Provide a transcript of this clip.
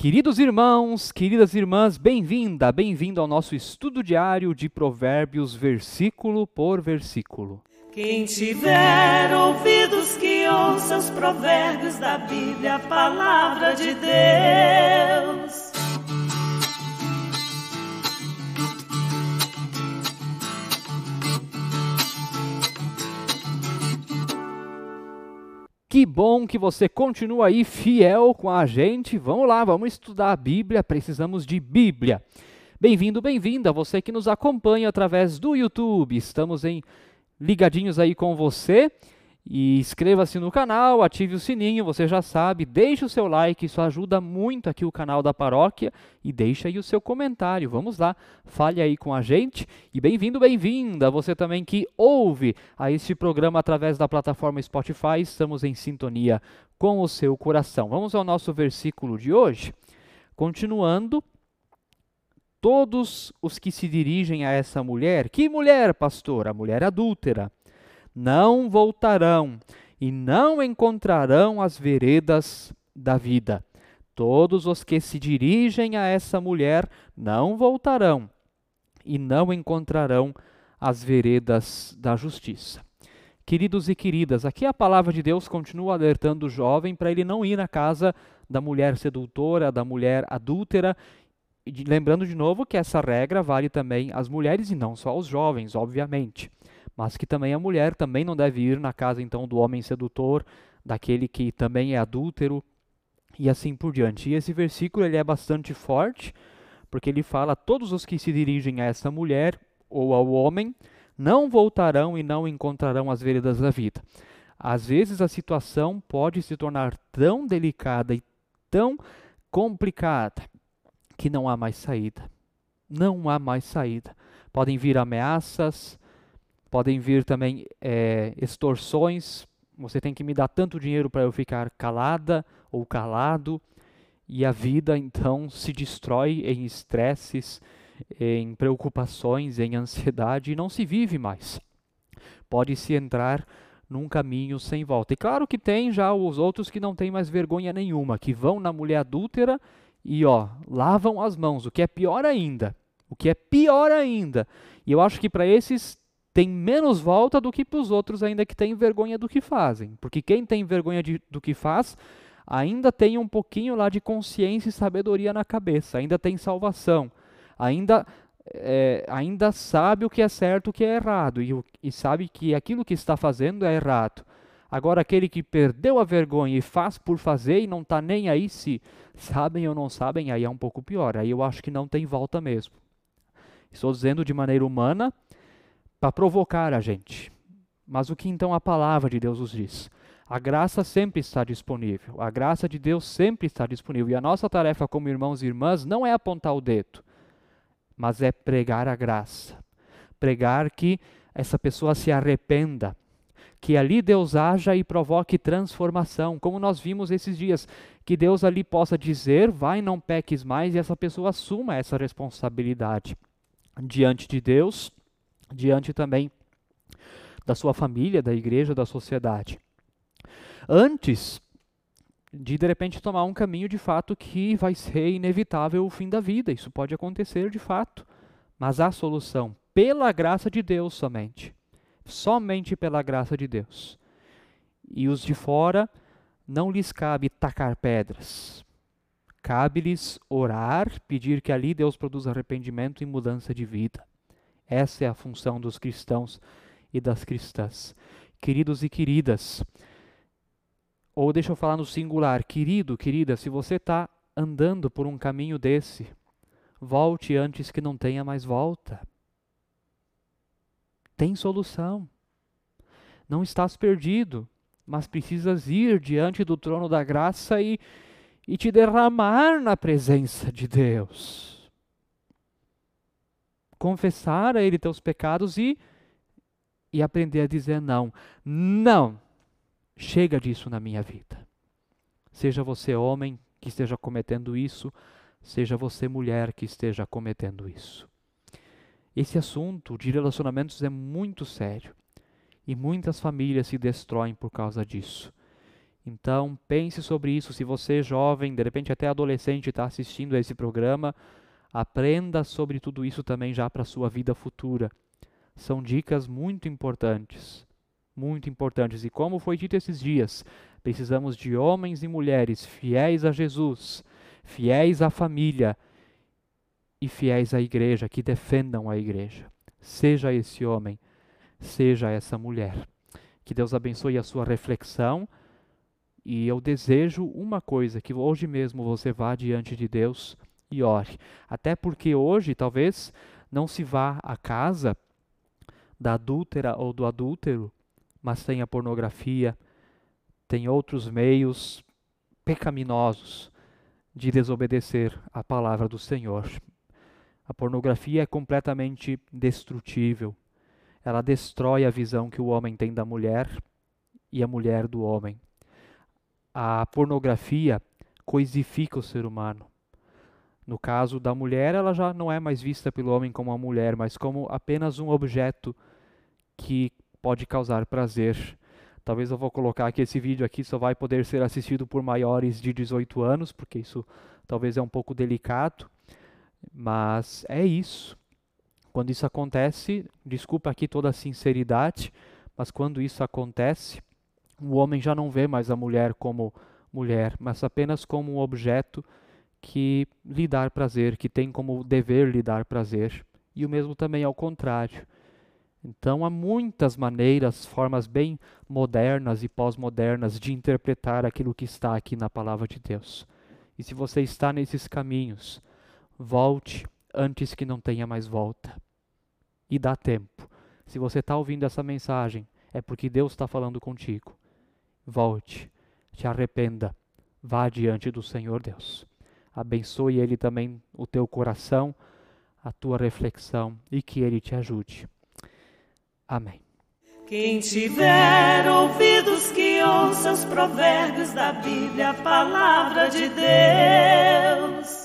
Queridos irmãos, queridas irmãs, bem-vinda, bem-vindo ao nosso estudo diário de Provérbios, versículo por versículo. Quem tiver ouvidos que ouça os provérbios da Bíblia, a palavra de Deus. Que bom que você continua aí fiel com a gente. Vamos lá, vamos estudar a Bíblia. Precisamos de Bíblia. Bem-vindo, bem-vinda, você que nos acompanha através do YouTube. Estamos em ligadinhos aí com você. E inscreva-se no canal, ative o sininho, você já sabe, deixe o seu like, isso ajuda muito aqui o canal da paróquia e deixe aí o seu comentário. Vamos lá, fale aí com a gente e bem-vindo, bem-vinda, você também que ouve a este programa através da plataforma Spotify, estamos em sintonia com o seu coração. Vamos ao nosso versículo de hoje. Continuando, todos os que se dirigem a essa mulher, que mulher, pastor? A mulher adúltera não voltarão e não encontrarão as veredas da vida. Todos os que se dirigem a essa mulher não voltarão e não encontrarão as veredas da justiça. Queridos e queridas, aqui a palavra de Deus continua alertando o jovem para ele não ir na casa da mulher sedutora, da mulher adúltera. Lembrando de novo que essa regra vale também às mulheres e não só aos jovens, obviamente mas que também a mulher também não deve ir na casa então do homem sedutor, daquele que também é adúltero e assim por diante. E esse versículo ele é bastante forte, porque ele fala todos os que se dirigem a essa mulher ou ao homem não voltarão e não encontrarão as veredas da vida. Às vezes a situação pode se tornar tão delicada e tão complicada que não há mais saída. Não há mais saída. Podem vir ameaças, Podem vir também é, extorsões. Você tem que me dar tanto dinheiro para eu ficar calada ou calado. E a vida então se destrói em estresses, em preocupações, em ansiedade e não se vive mais. Pode-se entrar num caminho sem volta. E claro que tem já os outros que não têm mais vergonha nenhuma, que vão na mulher adúltera e ó, lavam as mãos, o que é pior ainda. O que é pior ainda. E eu acho que para esses tem menos volta do que para os outros ainda que têm vergonha do que fazem. Porque quem tem vergonha de, do que faz ainda tem um pouquinho lá de consciência e sabedoria na cabeça, ainda tem salvação, ainda, é, ainda sabe o que é certo o que é errado, e, e sabe que aquilo que está fazendo é errado. Agora, aquele que perdeu a vergonha e faz por fazer e não está nem aí se sabem ou não sabem, aí é um pouco pior. Aí eu acho que não tem volta mesmo. Estou dizendo de maneira humana, para provocar a gente. Mas o que então a palavra de Deus nos diz? A graça sempre está disponível. A graça de Deus sempre está disponível. E a nossa tarefa como irmãos e irmãs não é apontar o dedo, mas é pregar a graça. Pregar que essa pessoa se arrependa, que ali Deus haja e provoque transformação, como nós vimos esses dias, que Deus ali possa dizer, vai, não peques mais, e essa pessoa assuma essa responsabilidade diante de Deus diante também da sua família, da igreja, da sociedade. Antes de de repente tomar um caminho de fato que vai ser inevitável o fim da vida, isso pode acontecer de fato, mas há solução pela graça de Deus somente. Somente pela graça de Deus. E os de fora não lhes cabe tacar pedras. Cabe-lhes orar, pedir que ali Deus produza arrependimento e mudança de vida. Essa é a função dos cristãos e das cristãs. Queridos e queridas, ou deixa eu falar no singular, querido, querida, se você está andando por um caminho desse, volte antes que não tenha mais volta. Tem solução. Não estás perdido, mas precisas ir diante do trono da graça e, e te derramar na presença de Deus confessar a Ele teus pecados e, e aprender a dizer não. Não! Chega disso na minha vida. Seja você homem que esteja cometendo isso, seja você mulher que esteja cometendo isso. Esse assunto de relacionamentos é muito sério e muitas famílias se destroem por causa disso. Então, pense sobre isso. Se você, jovem, de repente até adolescente, está assistindo a esse programa, aprenda sobre tudo isso também já para a sua vida futura. São dicas muito importantes. Muito importantes. E como foi dito esses dias, precisamos de homens e mulheres fiéis a Jesus, fiéis à família e fiéis à igreja, que defendam a igreja. Seja esse homem, seja essa mulher. Que Deus abençoe a sua reflexão e eu desejo uma coisa: que hoje mesmo você vá diante de Deus e ore. Até porque hoje talvez não se vá à casa da adúltera ou do adúltero, mas tenha pornografia, tem outros meios pecaminosos de desobedecer a palavra do Senhor. A pornografia é completamente destrutível. Ela destrói a visão que o homem tem da mulher e a mulher do homem a pornografia coisifica o ser humano. No caso da mulher, ela já não é mais vista pelo homem como uma mulher, mas como apenas um objeto que pode causar prazer. Talvez eu vou colocar que esse vídeo aqui só vai poder ser assistido por maiores de 18 anos, porque isso talvez é um pouco delicado, mas é isso. Quando isso acontece, desculpa aqui toda a sinceridade, mas quando isso acontece, o homem já não vê mais a mulher como mulher, mas apenas como um objeto que lhe dá prazer, que tem como dever lhe dar prazer. E o mesmo também ao contrário. Então há muitas maneiras, formas bem modernas e pós-modernas de interpretar aquilo que está aqui na palavra de Deus. E se você está nesses caminhos, volte antes que não tenha mais volta. E dá tempo. Se você está ouvindo essa mensagem, é porque Deus está falando contigo volte, te arrependa, vá diante do Senhor Deus. Abençoe Ele também o teu coração, a tua reflexão e que Ele te ajude. Amém. Quem tiver ouvidos que ouça os provérbios da Bíblia, a palavra de Deus.